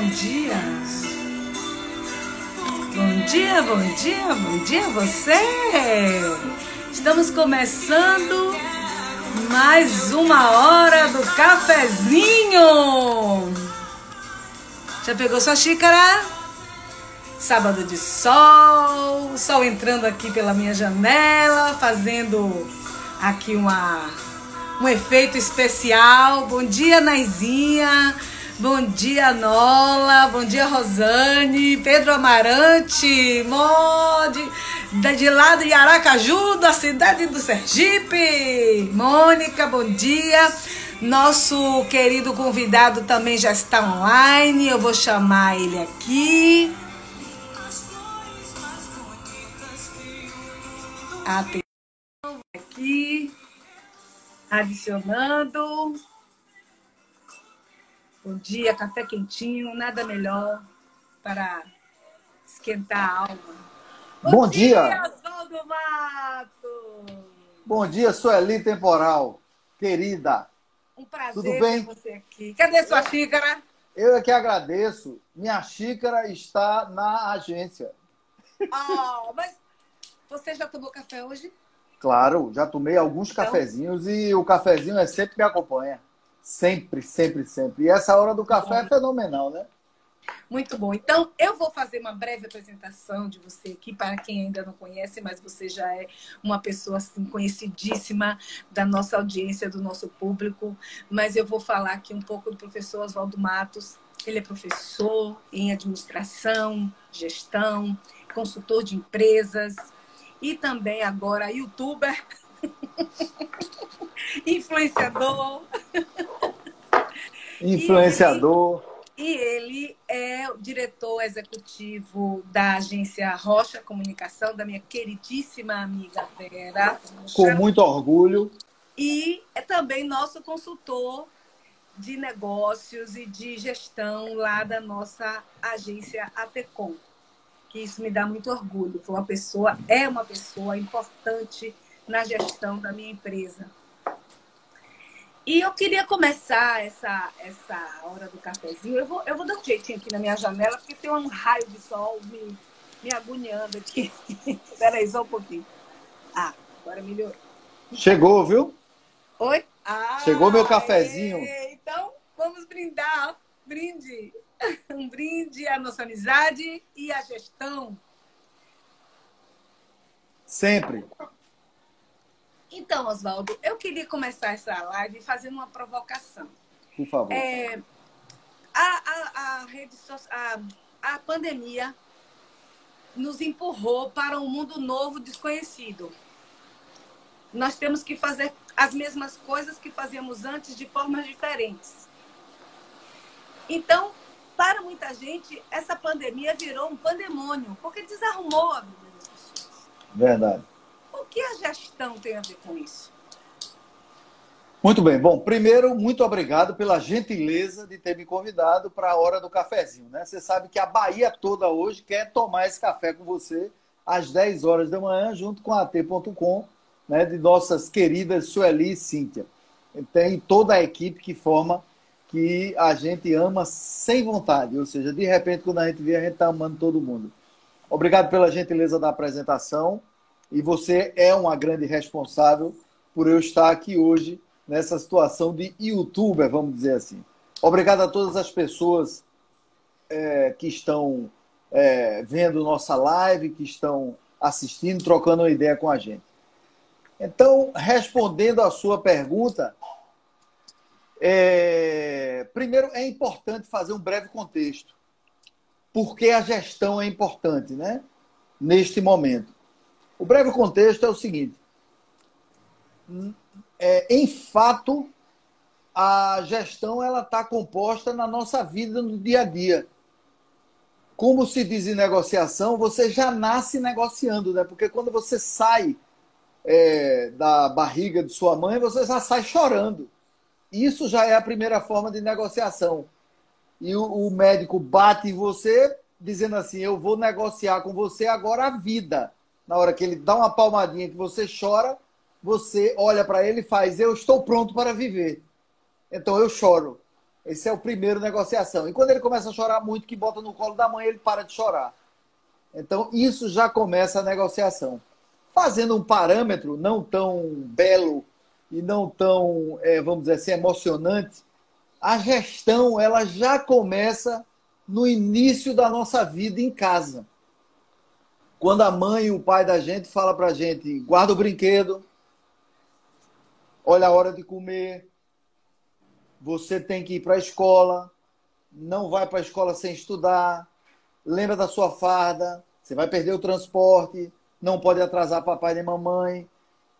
bom dia. Bom dia, bom dia, bom dia a você. Estamos começando mais uma hora do cafezinho. Já pegou sua xícara? Sábado de sol, sol entrando aqui pela minha janela, fazendo aqui uma um efeito especial. Bom dia, Naizinha. Bom dia, Nola. Bom dia, Rosane. Pedro Amarante. Mode. De lá de Aracaju, da cidade do Sergipe. Mônica, bom dia. Nosso querido convidado também já está online. Eu vou chamar ele aqui. Atenção aqui. Adicionando. Bom dia, café quentinho, nada melhor para esquentar a alma. Bom, Bom dia, dia Oswaldo Mato. Bom dia, Sueli Temporal, querida. Um prazer Tudo bem? ter você aqui. Cadê sua xícara? Eu é que agradeço. Minha xícara está na agência. Oh, mas você já tomou café hoje? Claro, já tomei alguns então... cafezinhos e o cafezinho é sempre me acompanha. Sempre, sempre, sempre. E essa hora do café é fenomenal, né? Muito bom. Então, eu vou fazer uma breve apresentação de você aqui, para quem ainda não conhece, mas você já é uma pessoa assim, conhecidíssima da nossa audiência, do nosso público. Mas eu vou falar aqui um pouco do professor Oswaldo Matos. Ele é professor em administração, gestão, consultor de empresas e também agora youtuber. influenciador. Influenciador. E ele, e ele é o diretor executivo da agência Rocha Comunicação, da minha queridíssima amiga Vera. Com muito orgulho. E é também nosso consultor de negócios e de gestão lá da nossa agência ATECOM. Que isso me dá muito orgulho. Foi uma pessoa, é uma pessoa importante na gestão da minha empresa. E eu queria começar essa, essa hora do cafezinho. Eu vou, eu vou dar um jeitinho aqui na minha janela, porque tem um raio de sol me, me agoniando aqui. Espera aí, só um pouquinho. Ah, agora melhorou. Chegou, viu? Oi? Ah, Chegou meu cafezinho. É, então, vamos brindar. Brinde. Um brinde à nossa amizade e à gestão. Sempre. Então, Oswaldo, eu queria começar essa live fazendo uma provocação. Por favor. É, a, a, a, rede a, a pandemia nos empurrou para um mundo novo, desconhecido. Nós temos que fazer as mesmas coisas que fazíamos antes de formas diferentes. Então, para muita gente, essa pandemia virou um pandemônio, porque desarrumou a vida das pessoas. Verdade. Que a gestão tem a ver com isso? Muito bem. Bom, primeiro, muito obrigado pela gentileza de ter me convidado para a hora do cafezinho. Né? Você sabe que a Bahia toda hoje quer tomar esse café com você às 10 horas da manhã, junto com a AT.com, né, de nossas queridas Sueli e Cíntia. Tem toda a equipe que forma, que a gente ama sem vontade. Ou seja, de repente, quando a gente vê, a gente está amando todo mundo. Obrigado pela gentileza da apresentação e você é uma grande responsável por eu estar aqui hoje nessa situação de youtuber, vamos dizer assim. Obrigado a todas as pessoas é, que estão é, vendo nossa live, que estão assistindo, trocando uma ideia com a gente. Então, respondendo à sua pergunta, é, primeiro é importante fazer um breve contexto. Por que a gestão é importante, né? Neste momento. O breve contexto é o seguinte: é, em fato, a gestão ela está composta na nossa vida no dia a dia. Como se diz em negociação, você já nasce negociando, né? Porque quando você sai é, da barriga de sua mãe, você já sai chorando. Isso já é a primeira forma de negociação. E o, o médico bate em você, dizendo assim: Eu vou negociar com você agora a vida na hora que ele dá uma palmadinha que você chora, você olha para ele e faz: Eu estou pronto para viver. Então eu choro. Esse é o primeiro negociação. E quando ele começa a chorar muito, que bota no colo da mãe, ele para de chorar. Então, isso já começa a negociação. Fazendo um parâmetro não tão belo e não tão, é, vamos dizer assim, emocionante, a gestão ela já começa no início da nossa vida em casa. Quando a mãe e o pai da gente fala para a gente, guarda o brinquedo, olha a hora de comer, você tem que ir para a escola, não vai para a escola sem estudar, lembra da sua farda, você vai perder o transporte, não pode atrasar papai nem mamãe.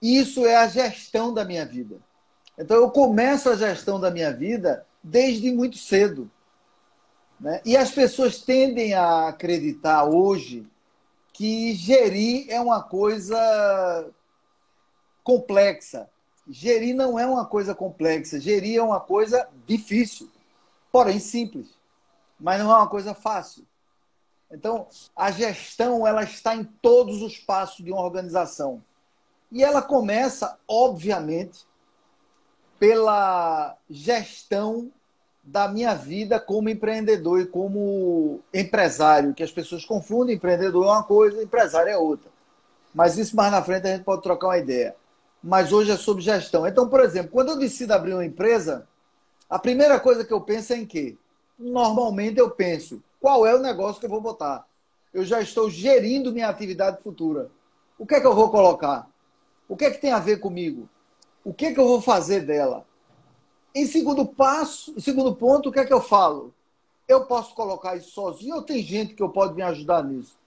Isso é a gestão da minha vida. Então eu começo a gestão da minha vida desde muito cedo. Né? E as pessoas tendem a acreditar hoje que gerir é uma coisa complexa. Gerir não é uma coisa complexa, gerir é uma coisa difícil, porém simples, mas não é uma coisa fácil. Então, a gestão ela está em todos os passos de uma organização. E ela começa, obviamente, pela gestão da minha vida como empreendedor e como empresário, que as pessoas confundem empreendedor é uma coisa, empresário é outra. Mas isso mais na frente a gente pode trocar uma ideia mas hoje é sobre gestão. Então, por exemplo, quando eu decido abrir uma empresa, a primeira coisa que eu penso é em quê? Normalmente eu penso, qual é o negócio que eu vou botar? Eu já estou gerindo minha atividade futura. O que é que eu vou colocar? O que é que tem a ver comigo? O que é que eu vou fazer dela? Em segundo passo, segundo ponto, o que é que eu falo? Eu posso colocar isso sozinho ou tem gente que eu pode me ajudar nisso?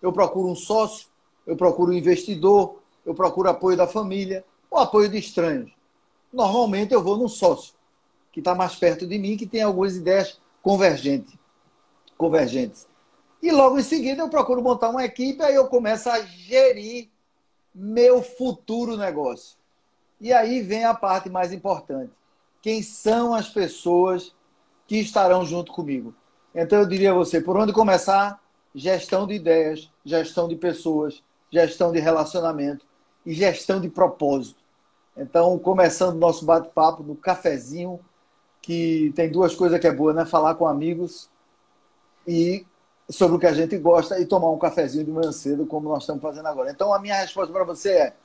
Eu procuro um sócio, eu procuro um investidor, eu procuro apoio da família ou apoio de estranhos. Normalmente eu vou num sócio, que está mais perto de mim, que tem algumas ideias convergentes. convergentes. E logo em seguida eu procuro montar uma equipe, aí eu começo a gerir meu futuro negócio. E aí vem a parte mais importante. Quem são as pessoas que estarão junto comigo? Então eu diria a você, por onde começar? Gestão de ideias, gestão de pessoas, gestão de relacionamento e gestão de propósito. Então, começando nosso bate-papo no cafezinho, que tem duas coisas que é boa, né? Falar com amigos e sobre o que a gente gosta e tomar um cafezinho de manhã cedo, como nós estamos fazendo agora. Então, a minha resposta para você é: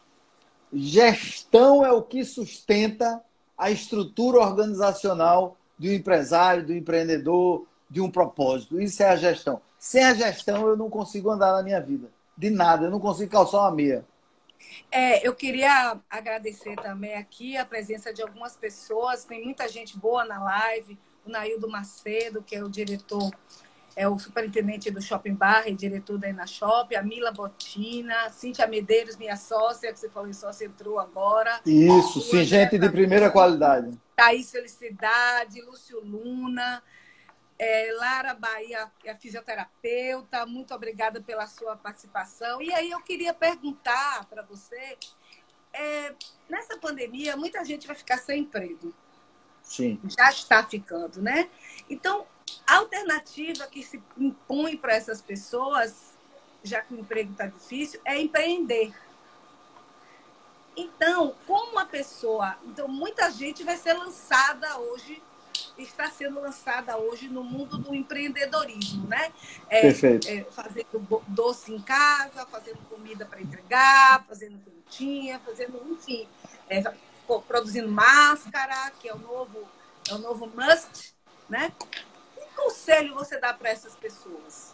gestão é o que sustenta a estrutura organizacional do empresário, do empreendedor, de um propósito. Isso é a gestão. Sem a gestão, eu não consigo andar na minha vida. De nada, eu não consigo calçar uma meia. É, eu queria agradecer também aqui a presença de algumas pessoas. Tem muita gente boa na live. O Naildo Macedo, que é o diretor, é o superintendente do Shopping Bar e diretor da Ena Shop. A Mila Botina, Cíntia Medeiros, minha sócia, que você falou em sócia, entrou agora. Isso, sim, gente de primeira qualidade. Thaís Felicidade, Lúcio Luna. É, Lara Bahia é fisioterapeuta, muito obrigada pela sua participação. E aí eu queria perguntar para você, é, nessa pandemia, muita gente vai ficar sem emprego. Sim. Já está ficando, né? Então, a alternativa que se impõe para essas pessoas, já que o emprego está difícil, é empreender. Então, como uma pessoa. Então, muita gente vai ser lançada hoje está sendo lançada hoje no mundo do empreendedorismo, né? É, Perfeito. É, fazendo doce em casa, fazendo comida para entregar, fazendo quentinha, fazendo, enfim, é, produzindo máscara, que é o novo, é o novo must, né? Conselho você dá para essas pessoas?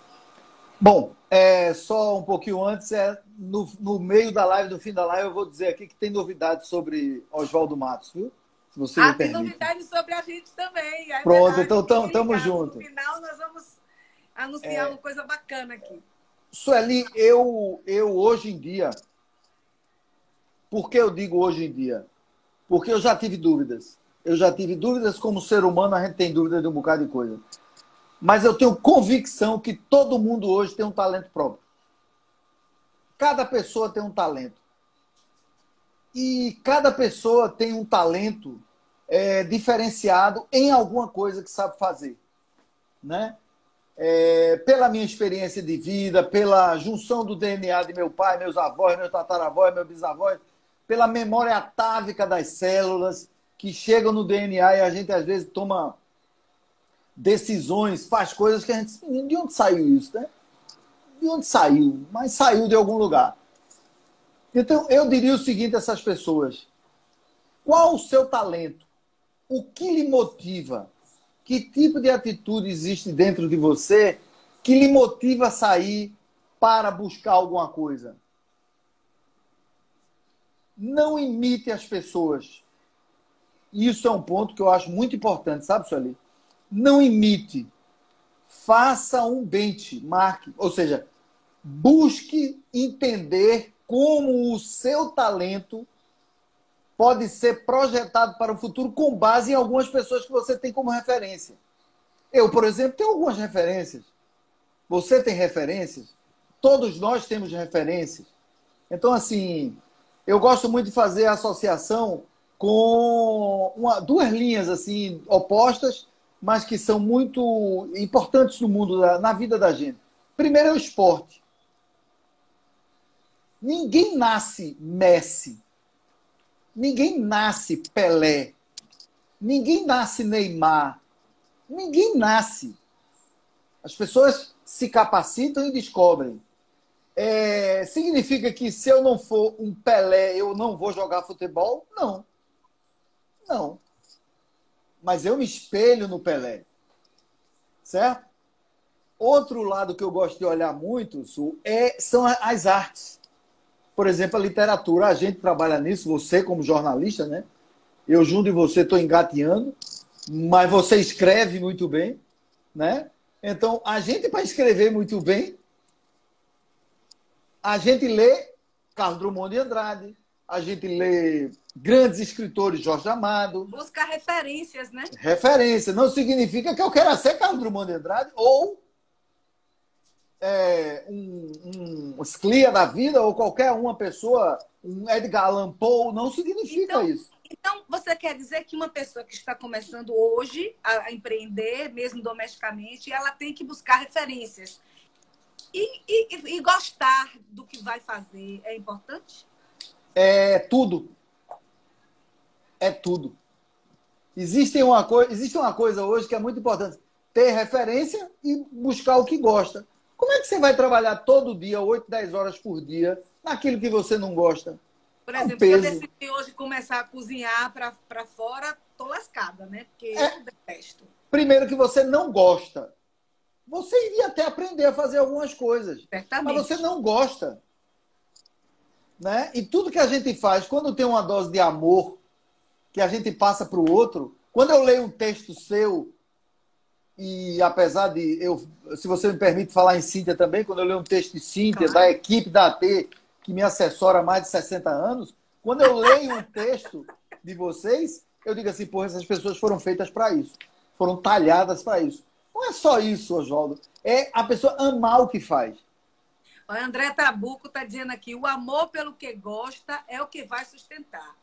Bom, é, só um pouquinho antes, é, no, no meio da live, no fim da live, eu vou dizer aqui que tem novidades sobre Oswaldo Matos, viu? se você ah, me permite. tem novidades sobre a gente também. É Pronto, verdade. então tamo, tamo junto. No final nós vamos anunciar é... uma coisa bacana aqui. Sueli, eu, eu hoje em dia, por que eu digo hoje em dia? Porque eu já tive dúvidas. Eu já tive dúvidas como ser humano, a gente tem dúvidas de um bocado de coisa. Mas eu tenho convicção que todo mundo hoje tem um talento próprio. Cada pessoa tem um talento. E cada pessoa tem um talento é, diferenciado em alguma coisa que sabe fazer. Né? É, pela minha experiência de vida, pela junção do DNA de meu pai, meus avós, meus tataravós, meus bisavós, pela memória atávica das células que chegam no DNA e a gente às vezes toma decisões, faz coisas que a gente. De onde saiu isso, né? De onde saiu? Mas saiu de algum lugar. Então, eu diria o seguinte a essas pessoas: qual o seu talento? O que lhe motiva? Que tipo de atitude existe dentro de você que lhe motiva a sair para buscar alguma coisa? Não imite as pessoas. Isso é um ponto que eu acho muito importante, sabe, Sueli? Não imite. Faça um benchmark, ou seja, busque entender como o seu talento pode ser projetado para o futuro com base em algumas pessoas que você tem como referência. Eu, por exemplo, tenho algumas referências. Você tem referências? Todos nós temos referências. Então, assim, eu gosto muito de fazer associação com uma, duas linhas assim opostas, mas que são muito importantes no mundo, na vida da gente. Primeiro é o esporte. Ninguém nasce Messi. Ninguém nasce Pelé. Ninguém nasce Neymar. Ninguém nasce. As pessoas se capacitam e descobrem. É, significa que se eu não for um Pelé, eu não vou jogar futebol? Não. Não. Mas eu me espelho no Pelé. Certo? Outro lado que eu gosto de olhar muito, Su, é, são as artes. Por exemplo, a literatura. A gente trabalha nisso, você como jornalista, né? Eu junto de você estou engateando, mas você escreve muito bem, né? Então, a gente, para escrever muito bem, a gente lê Carlos Drummond de Andrade, a gente lê grandes escritores, Jorge Amado. Buscar referências, né? Referência. Não significa que eu quero ser Carlos Drummond de Andrade ou é, um, um Sclia da vida ou qualquer uma pessoa, um Edgar Allan Poe, não significa então, isso. Então, você quer dizer que uma pessoa que está começando hoje a empreender, mesmo domesticamente, ela tem que buscar referências. E, e, e gostar do que vai fazer é importante? É tudo. É tudo. Existe uma, coisa, existe uma coisa hoje que é muito importante: ter referência e buscar o que gosta. Como é que você vai trabalhar todo dia, 8, 10 horas por dia, naquilo que você não gosta? Por exemplo, se eu decidir hoje começar a cozinhar para fora, tô lascada, né? Porque é. eu detesto. Primeiro que você não gosta. Você iria até aprender a fazer algumas coisas. Certamente. Mas você não gosta. Né? E tudo que a gente faz, quando tem uma dose de amor que a gente passa para o outro, quando eu leio um texto seu e apesar de eu, se você me permite falar em Cíntia também, quando eu leio um texto de Cíntia, claro. da equipe da AT, que me assessora há mais de 60 anos, quando eu leio um texto de vocês, eu digo assim, porra, essas pessoas foram feitas para isso. Foram talhadas para isso. Não é só isso, Oswaldo. É a pessoa amar o que faz. O André Tabuco está dizendo aqui, o amor pelo que gosta é o que vai sustentar.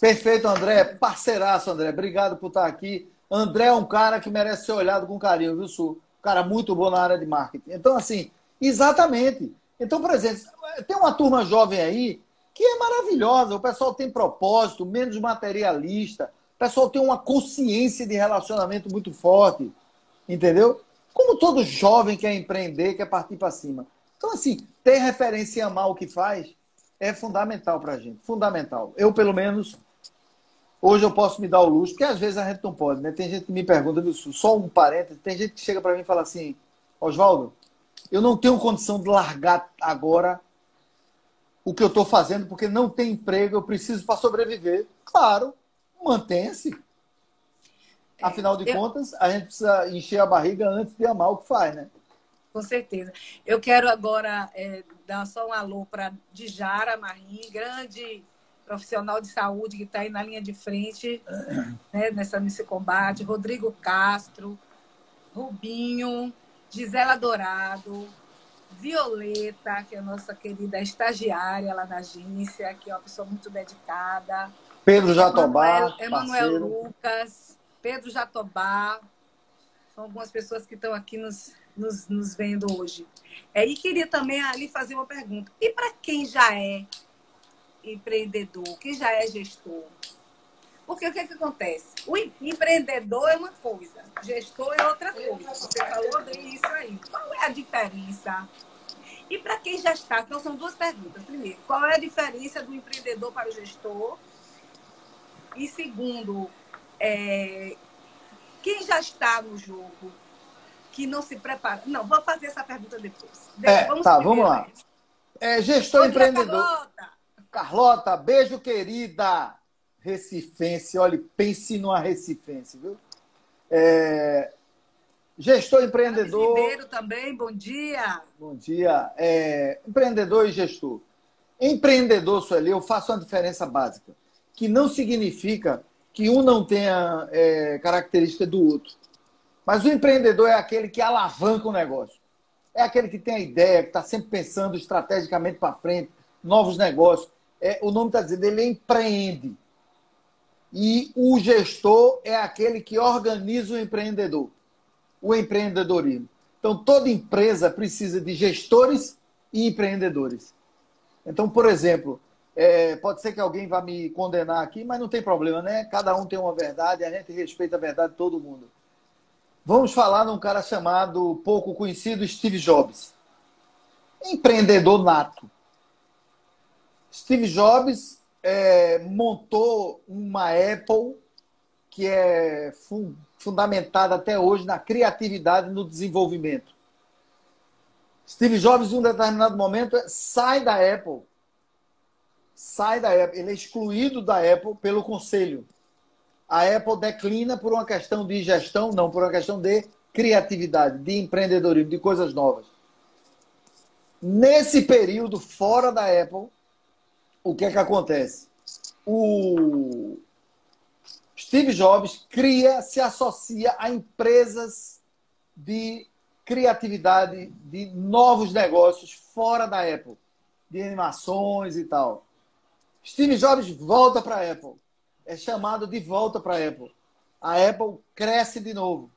Perfeito, André. Parceiraço, André. Obrigado por estar aqui. André é um cara que merece ser olhado com carinho, viu, Sul? Um cara muito bom na área de marketing. Então, assim, exatamente. Então, por exemplo, tem uma turma jovem aí que é maravilhosa. O pessoal tem propósito, menos materialista. O pessoal tem uma consciência de relacionamento muito forte. Entendeu? Como todo jovem quer empreender, quer partir para cima. Então, assim, ter referência e amar o que faz é fundamental para a gente. Fundamental. Eu, pelo menos, Hoje eu posso me dar o luxo, porque às vezes a gente não pode, né? Tem gente que me pergunta, só um parênteses, tem gente que chega para mim e fala assim, Oswaldo, eu não tenho condição de largar agora o que eu estou fazendo, porque não tem emprego, eu preciso para sobreviver. Claro, mantenha-se. É, Afinal de eu... contas, a gente precisa encher a barriga antes de amar o que faz, né? Com certeza. Eu quero agora é, dar só um alô para Dijara Marim, grande profissional de saúde que está aí na linha de frente né, nessa, nesse combate, Rodrigo Castro, Rubinho, Gisela Dourado, Violeta, que é a nossa querida estagiária lá na agência, que é uma pessoa muito dedicada. Pedro Jatobá. Emanuel Lucas, Pedro Jatobá. São algumas pessoas que estão aqui nos, nos, nos vendo hoje. É, e queria também ali fazer uma pergunta. E para quem já é empreendedor, que já é gestor, Porque o que, que acontece? O empreendedor é uma coisa, gestor é outra coisa. Você falou disso aí. Qual é a diferença? E para quem já está, então são duas perguntas. Primeiro, qual é a diferença do empreendedor para o gestor? E segundo, é, quem já está no jogo, que não se prepara. Não, vou fazer essa pergunta depois. É, vamos tá, vamos lá. É, gestor Bom empreendedor. Dia, Carlota. Beijo querida. Recifense, olha, pense numa Recifense, viu? É, gestor empreendedor. Ribeiro também, bom dia. Bom dia. É, empreendedor e gestor. Empreendedor, Sueli, eu faço uma diferença básica, que não significa que um não tenha é, característica do outro. Mas o empreendedor é aquele que alavanca o negócio. É aquele que tem a ideia, que está sempre pensando estrategicamente para frente, novos negócios. É, o nome está dizendo, ele empreende. E o gestor é aquele que organiza o empreendedor, o empreendedorismo. Então, toda empresa precisa de gestores e empreendedores. Então, por exemplo, é, pode ser que alguém vá me condenar aqui, mas não tem problema, né? Cada um tem uma verdade, a gente respeita a verdade de todo mundo. Vamos falar num cara chamado, pouco conhecido, Steve Jobs. Empreendedor nato. Steve Jobs é, montou uma Apple que é fu fundamentada até hoje na criatividade e no desenvolvimento. Steve Jobs, em um determinado momento, sai da Apple. Sai da Apple. Ele é excluído da Apple pelo conselho. A Apple declina por uma questão de gestão, não por uma questão de criatividade, de empreendedorismo, de coisas novas. Nesse período fora da Apple, o que é que acontece? O Steve Jobs cria, se associa a empresas de criatividade, de novos negócios fora da Apple, de animações e tal. Steve Jobs volta para a Apple. É chamado de volta para a Apple. A Apple cresce de novo.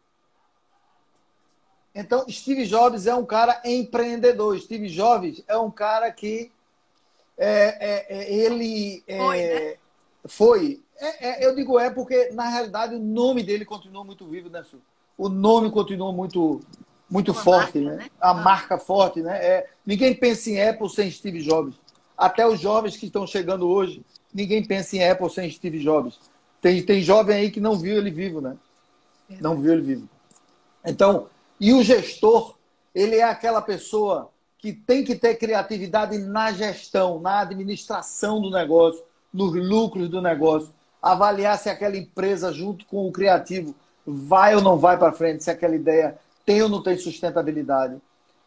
Então, Steve Jobs é um cara empreendedor. Steve Jobs é um cara que é, é, é, ele é, foi. Né? foi. Eu digo é porque, na realidade, o nome dele continua muito vivo, né, Su? O nome continua muito, muito forte, marca, né? né? A ah. marca forte, né? É, ninguém pensa em Apple sem Steve Jobs. Até os jovens que estão chegando hoje, ninguém pensa em Apple sem Steve Jobs. Tem, tem jovem aí que não viu ele vivo, né? Não viu ele vivo. Então, e o gestor, ele é aquela pessoa que tem que ter criatividade na gestão, na administração do negócio, nos lucros do negócio, avaliar se aquela empresa, junto com o criativo, vai ou não vai para frente, se aquela ideia tem ou não tem sustentabilidade.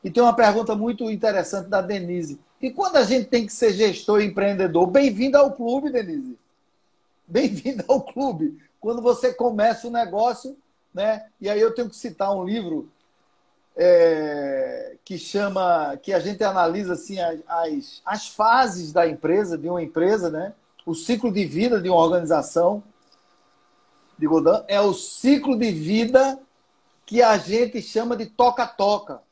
E tem uma pergunta muito interessante da Denise. E quando a gente tem que ser gestor e empreendedor, bem-vindo ao clube, Denise. Bem-vindo ao clube. Quando você começa o negócio, né? E aí eu tenho que citar um livro é, que chama, que a gente analisa assim as, as fases da empresa, de uma empresa, né? O ciclo de vida de uma organização de Godin é o ciclo de vida que a gente chama de toca-toca.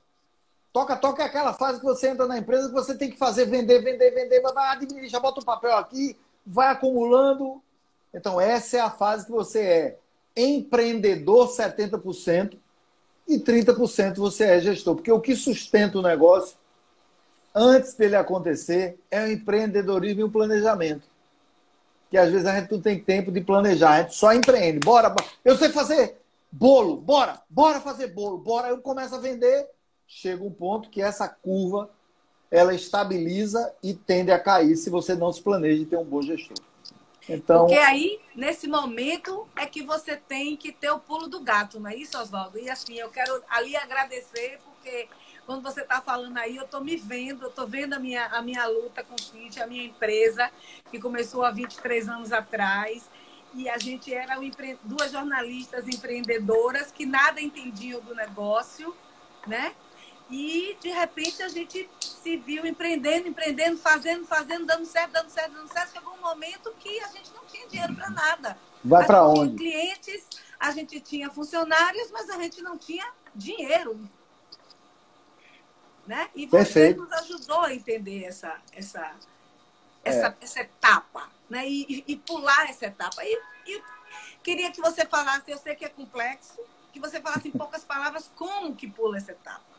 Toca-toca é aquela fase que você entra na empresa que você tem que fazer vender, vender, vender, vai administrar, bota um papel aqui, vai acumulando. Então, essa é a fase que você é empreendedor 70%, e 30% você é gestor. Porque o que sustenta o negócio, antes dele acontecer, é o empreendedorismo e o planejamento. Que às vezes a gente não tem tempo de planejar, a gente só empreende. Bora, eu sei fazer bolo, bora, bora fazer bolo, bora. Eu começo a vender, chega um ponto que essa curva ela estabiliza e tende a cair se você não se planeja e ter um bom gestor. Então... Porque aí, nesse momento, é que você tem que ter o pulo do gato, não é isso, Oswaldo? E assim, eu quero ali agradecer, porque quando você está falando aí, eu estou me vendo, eu estou vendo a minha, a minha luta com o City, a minha empresa, que começou há 23 anos atrás. E a gente era duas jornalistas empreendedoras que nada entendiam do negócio, né? E, de repente, a gente se viu empreendendo, empreendendo, fazendo, fazendo, dando certo, dando certo, dando certo. Chegou um momento que a gente não tinha dinheiro para nada. Vai para onde? Tinha clientes, a gente tinha funcionários, mas a gente não tinha dinheiro. Né? E você Perfeito. nos ajudou a entender essa, essa, essa, é. essa etapa. né? E, e, pular essa etapa. E, e queria que você falasse, eu sei que é complexo, que você falasse em poucas palavras como que pula essa etapa.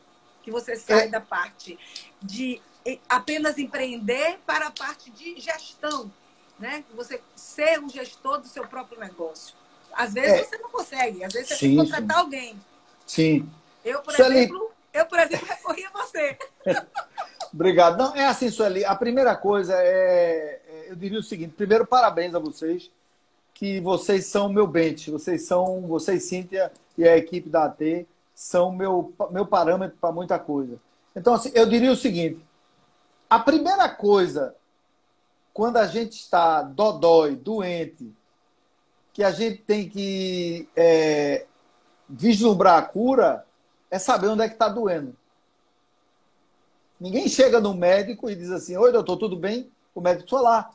Que você sai é. da parte de apenas empreender para a parte de gestão, né? Você ser um gestor do seu próprio negócio. Às vezes é. você não consegue, às vezes você sim, tem que contratar sim. alguém. Sim. Eu, por Sueli... exemplo, eu, por exemplo, recorri a você. Obrigado. Não, é assim, Sueli, a primeira coisa é, é, eu diria o seguinte, primeiro, parabéns a vocês, que vocês são meu bench, vocês são, vocês, Cíntia e a equipe da AT, são meu, meu parâmetro para muita coisa. Então, assim, eu diria o seguinte, a primeira coisa, quando a gente está dodói, doente, que a gente tem que é, vislumbrar a cura, é saber onde é que está doendo. Ninguém chega no médico e diz assim: Oi, doutor, tudo bem? O médico foi lá.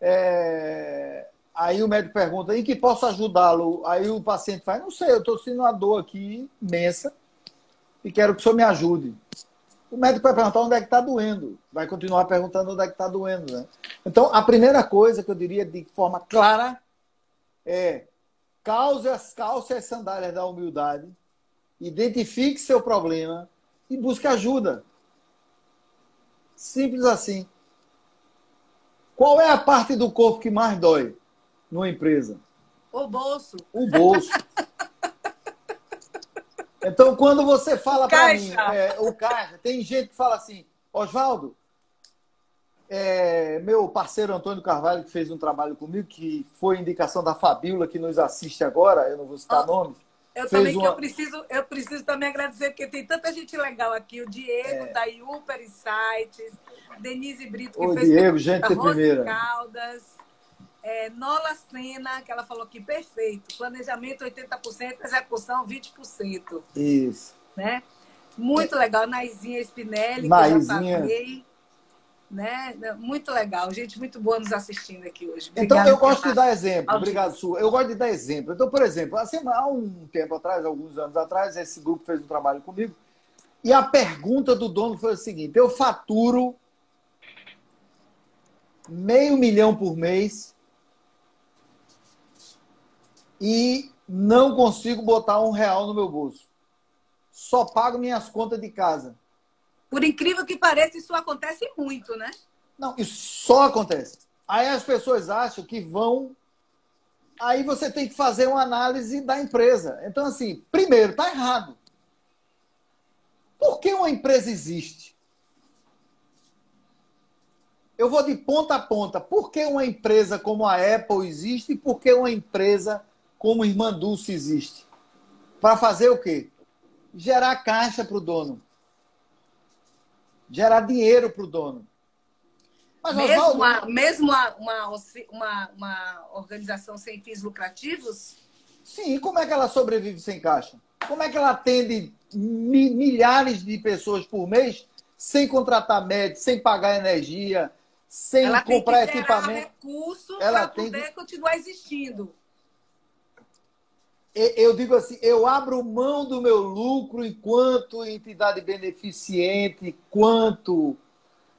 É... Aí o médico pergunta: Em que posso ajudá-lo? Aí o paciente faz: Não sei, eu estou sentindo uma dor aqui imensa e quero que o senhor me ajude. O médico vai perguntar onde é que está doendo. Vai continuar perguntando onde é que está doendo. Né? Então, a primeira coisa que eu diria de forma clara é calce as calças as sandálias da humildade, identifique seu problema e busque ajuda. Simples assim. Qual é a parte do corpo que mais dói numa empresa? O bolso. O bolso. Então, quando você fala para mim, é, o caixa, tem gente que fala assim, Oswaldo, é, meu parceiro Antônio Carvalho, que fez um trabalho comigo, que foi indicação da Fabíola, que nos assiste agora, eu não vou citar oh, nomes. Eu também uma... que eu preciso, eu preciso também agradecer, porque tem tanta gente legal aqui. O Diego, é. da Uper Insights, Denise Brito, que o fez Diego, gente de primeira. Caldas, é, Nola Sena, que ela falou aqui, perfeito. Planejamento 80%, execução 20%. Isso. Né? Muito legal. Naizinha Spinelli, Naizinha. que eu já falei né? Muito legal, gente muito boa nos assistindo aqui hoje. Então, eu gosto de dar exemplo. Obrigado, Su. Eu gosto de dar exemplo. Então, por exemplo, assim, há um tempo atrás, alguns anos atrás, esse grupo fez um trabalho comigo e a pergunta do dono foi o seguinte: eu faturo meio milhão por mês e não consigo botar um real no meu bolso. Só pago minhas contas de casa. Por incrível que pareça, isso acontece muito, né? Não, isso só acontece. Aí as pessoas acham que vão. Aí você tem que fazer uma análise da empresa. Então, assim, primeiro, está errado. Por que uma empresa existe? Eu vou de ponta a ponta. Por que uma empresa como a Apple existe e por que uma empresa como Irmã Dulce existe? Para fazer o quê? Gerar caixa para o dono gerar dinheiro para o dono. Mas, mesmo Oswaldo... uma, mesmo uma, uma, uma, organização sem fins lucrativos? Sim, como é que ela sobrevive sem caixa? Como é que ela atende milhares de pessoas por mês sem contratar médicos, sem pagar energia, sem ela comprar tem que equipamento? recurso para poder que... continuar existindo eu digo assim, eu abro mão do meu lucro enquanto entidade beneficente, quanto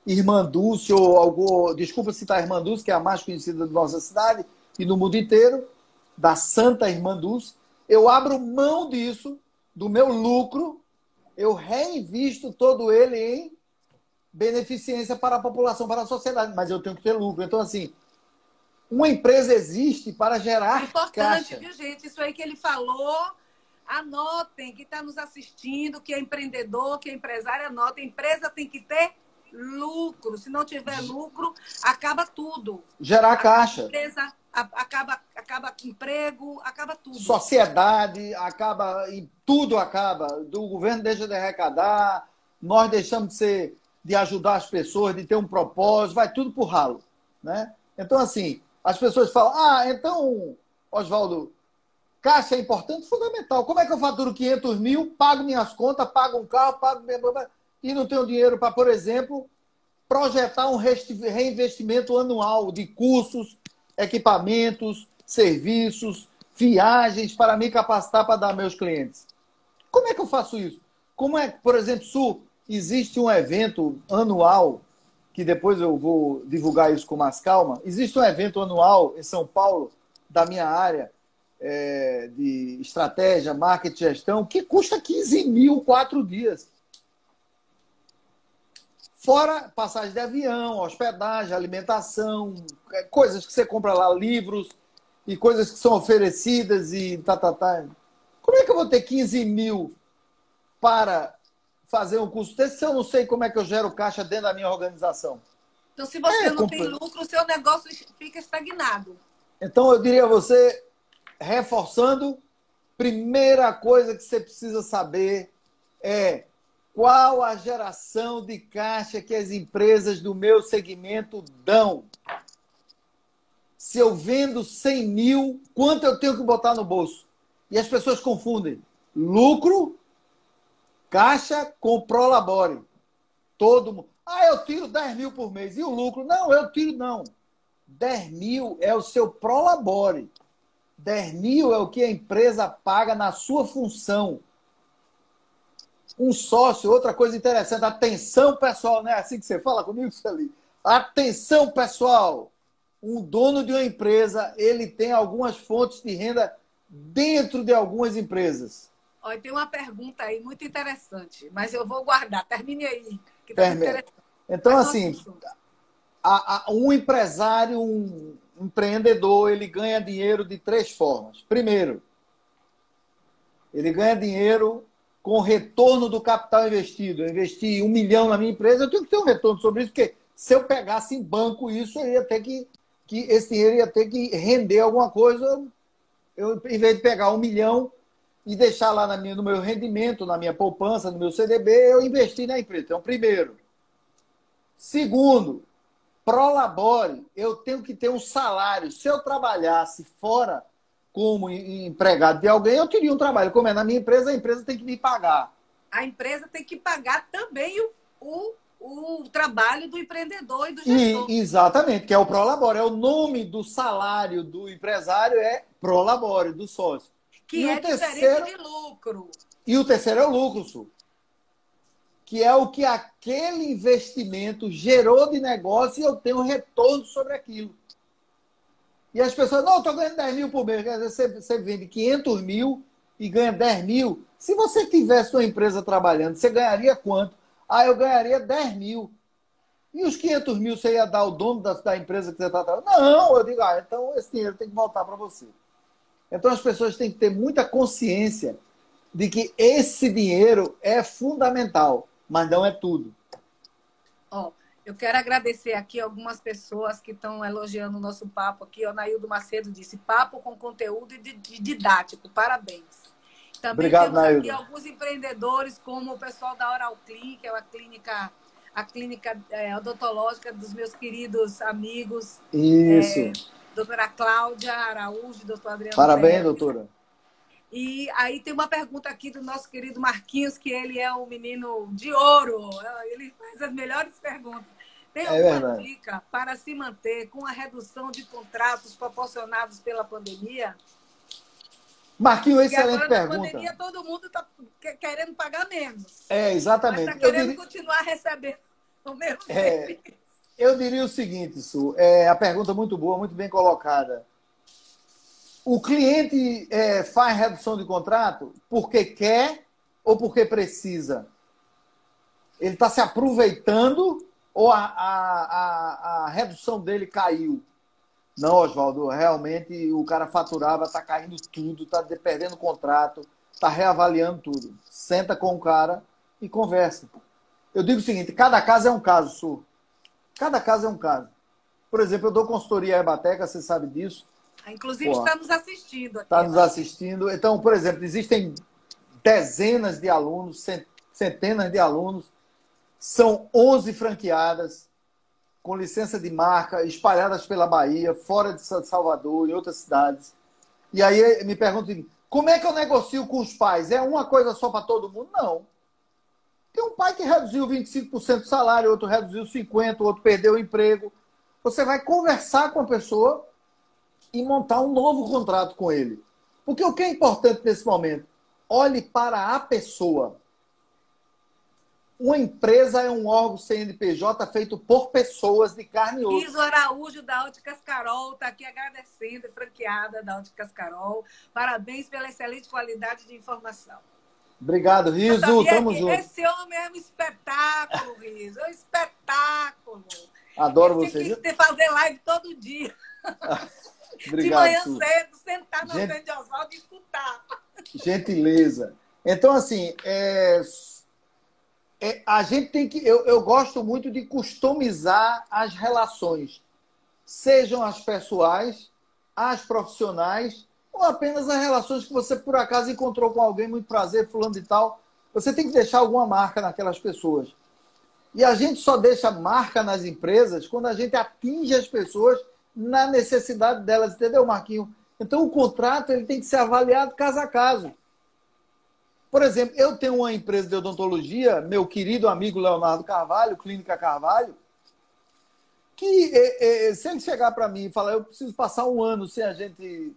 Irmã Dulce, ou algo, desculpa citar Irmã Dulce, que é a mais conhecida da nossa cidade e no mundo inteiro, da Santa Irmã Dulce, eu abro mão disso, do meu lucro, eu reinvisto todo ele em beneficência para a população, para a sociedade, mas eu tenho que ter lucro. Então, assim, uma empresa existe para gerar Importante, caixa. viu, gente? Isso aí que ele falou, anotem, que está nos assistindo, que é empreendedor, que é empresário, anotem. A empresa tem que ter lucro. Se não tiver lucro, acaba tudo. Gerar caixa. A empresa acaba, acaba emprego, acaba tudo. Sociedade, acaba, e tudo acaba. O governo deixa de arrecadar, nós deixamos de ser, de ajudar as pessoas, de ter um propósito, vai tudo por ralo. Né? Então, assim, as pessoas falam, ah, então, Oswaldo, caixa é importante, fundamental. Como é que eu faturo 500 mil, pago minhas contas, pago um carro, pago e não tenho dinheiro para, por exemplo, projetar um reinvestimento anual de cursos, equipamentos, serviços, viagens para me capacitar para dar meus clientes? Como é que eu faço isso? Como é, por exemplo, Su, existe um evento anual que depois eu vou divulgar isso com mais calma. Existe um evento anual em São Paulo, da minha área, é, de estratégia, marketing gestão, que custa 15 mil quatro dias. Fora passagem de avião, hospedagem, alimentação, é, coisas que você compra lá, livros e coisas que são oferecidas e tá, tá, tá. Como é que eu vou ter 15 mil para fazer um curso desse se eu não sei como é que eu gero caixa dentro da minha organização? Então, se você é, não tem lucro, o seu negócio fica estagnado. Então, eu diria a você, reforçando, primeira coisa que você precisa saber é qual a geração de caixa que as empresas do meu segmento dão. Se eu vendo 100 mil, quanto eu tenho que botar no bolso? E as pessoas confundem lucro, caixa com prolabore. Todo mundo. Ah, eu tiro 10 mil por mês. E o lucro? Não, eu tiro não. 10 mil é o seu prolabore. 10 mil é o que a empresa paga na sua função um sócio, outra coisa interessante, atenção pessoal, né? Assim que você fala comigo, Felipe. Atenção pessoal. Um dono de uma empresa, ele tem algumas fontes de renda dentro de algumas empresas. Olha, tem uma pergunta aí muito interessante, mas eu vou guardar. Termine aí. Que tá então, mas assim, a, a, um empresário, um empreendedor, ele ganha dinheiro de três formas. Primeiro, ele ganha dinheiro com o retorno do capital investido. Eu investi um milhão na minha empresa, eu tenho que ter um retorno sobre isso, porque se eu pegasse em banco isso, eu ia ter que, que esse dinheiro ia ter que render alguma coisa. Eu, em vez de pegar um milhão e deixar lá na minha, no meu rendimento, na minha poupança, no meu CDB, eu investi na empresa. Então, primeiro. Segundo, prolabore, eu tenho que ter um salário. Se eu trabalhasse fora como empregado de alguém, eu teria um trabalho. Como é na minha empresa, a empresa tem que me pagar. A empresa tem que pagar também o, o, o trabalho do empreendedor e do gestor. E, exatamente, que é o Prolabore. É o nome do salário do empresário é Prolabore, do sócio. Que e é terceiro, de lucro. E o terceiro é o lucro, Su. Que é o que aquele investimento gerou de negócio e eu tenho retorno sobre aquilo. E as pessoas, não, estou ganhando 10 mil por mês. Você, você vende 500 mil e ganha 10 mil. Se você tivesse uma empresa trabalhando, você ganharia quanto? Ah, eu ganharia 10 mil. E os 500 mil você ia dar ao dono da, da empresa que você está trabalhando? Não, eu digo, ah, então esse dinheiro tem que voltar para você. Então as pessoas têm que ter muita consciência de que esse dinheiro é fundamental, mas não é tudo. Ó, oh, eu quero agradecer aqui algumas pessoas que estão elogiando o nosso papo aqui. O Naildo Macedo disse: papo com conteúdo e didático. Parabéns. Também Obrigado, temos Naildo. aqui alguns empreendedores, como o pessoal da Oral Clean, que é a clínica, a clínica é, odontológica dos meus queridos amigos. Isso. É, doutora Cláudia Araújo, doutor Adriano. Parabéns, Pérez. doutora. E aí tem uma pergunta aqui do nosso querido Marquinhos, que ele é um menino de ouro. Ele faz as melhores perguntas. Tem é alguma é dica para se manter com a redução de contratos proporcionados pela pandemia? Marquinhos, excelente agora, pergunta. Na pandemia, todo mundo está querendo pagar menos. É, exatamente. Está querendo diria... continuar recebendo o mesmo é, Eu diria o seguinte, Su, é a pergunta muito boa, muito bem colocada. O cliente é, faz redução de contrato porque quer ou porque precisa? Ele está se aproveitando ou a, a, a, a, redução dele caiu? Não, Oswaldo, realmente o cara faturava, está caindo tudo, está perdendo contrato, está reavaliando tudo. Senta com o cara e conversa. Eu digo o seguinte: cada caso é um caso, Su. Cada caso é um caso. Por exemplo, eu dou consultoria à Ebateca, você sabe disso. Inclusive, Pô, está nos assistindo. Está nos assistindo. Então, por exemplo, existem dezenas de alunos, centenas de alunos, são 11 franqueadas, com licença de marca, espalhadas pela Bahia, fora de Salvador, em outras cidades. E aí me pergunto, como é que eu negocio com os pais? É uma coisa só para todo mundo? Não. Tem um pai que reduziu 25% do salário, outro reduziu 50%, outro perdeu o emprego. Você vai conversar com a pessoa e montar um novo contrato com ele. Porque o que é importante nesse momento? Olhe para a pessoa. uma empresa é um órgão CNPJ feito por pessoas de carne e osso. Iso Araújo, da Óticas Carol, está aqui agradecendo, franqueada da Óticas Carol. Parabéns pela excelente qualidade de informação. Obrigado, Riso. Tamo junto. Esse homem é um espetáculo, Riso. É um espetáculo. Adoro você. Tem que fazer live todo dia. Obrigado, de manhã Su. cedo, sentar no Gente... de Oswaldo e escutar. Gentileza. Então, assim, é... É, a gente tem que. Eu, eu gosto muito de customizar as relações, sejam as pessoais, as profissionais, ou apenas as relações que você por acaso encontrou com alguém, muito prazer, fulano e tal. Você tem que deixar alguma marca naquelas pessoas. E a gente só deixa marca nas empresas quando a gente atinge as pessoas na necessidade delas, entendeu, Marquinho? Então o contrato ele tem que ser avaliado caso a caso. Por exemplo, eu tenho uma empresa de odontologia, meu querido amigo Leonardo Carvalho, Clínica Carvalho, que é, é, se ele chegar para mim e falar, eu preciso passar um ano sem a gente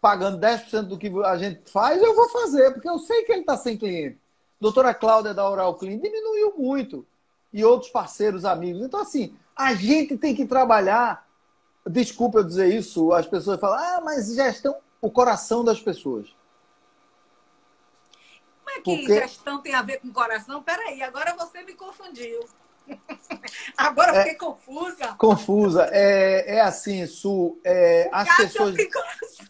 pagando 10% do que a gente faz, eu vou fazer, porque eu sei que ele está sem cliente. Doutora Cláudia da Oral Clean diminuiu muito. E outros parceiros, amigos. Então, assim, a gente tem que trabalhar. Desculpa eu dizer isso, as pessoas falam, ah, mas gestão, o coração das pessoas que Porque... gestão tem a ver com coração? Peraí, agora você me confundiu. Agora eu fiquei é, confusa. Confusa. É, é assim, Su. É, as pessoas. Tem coração.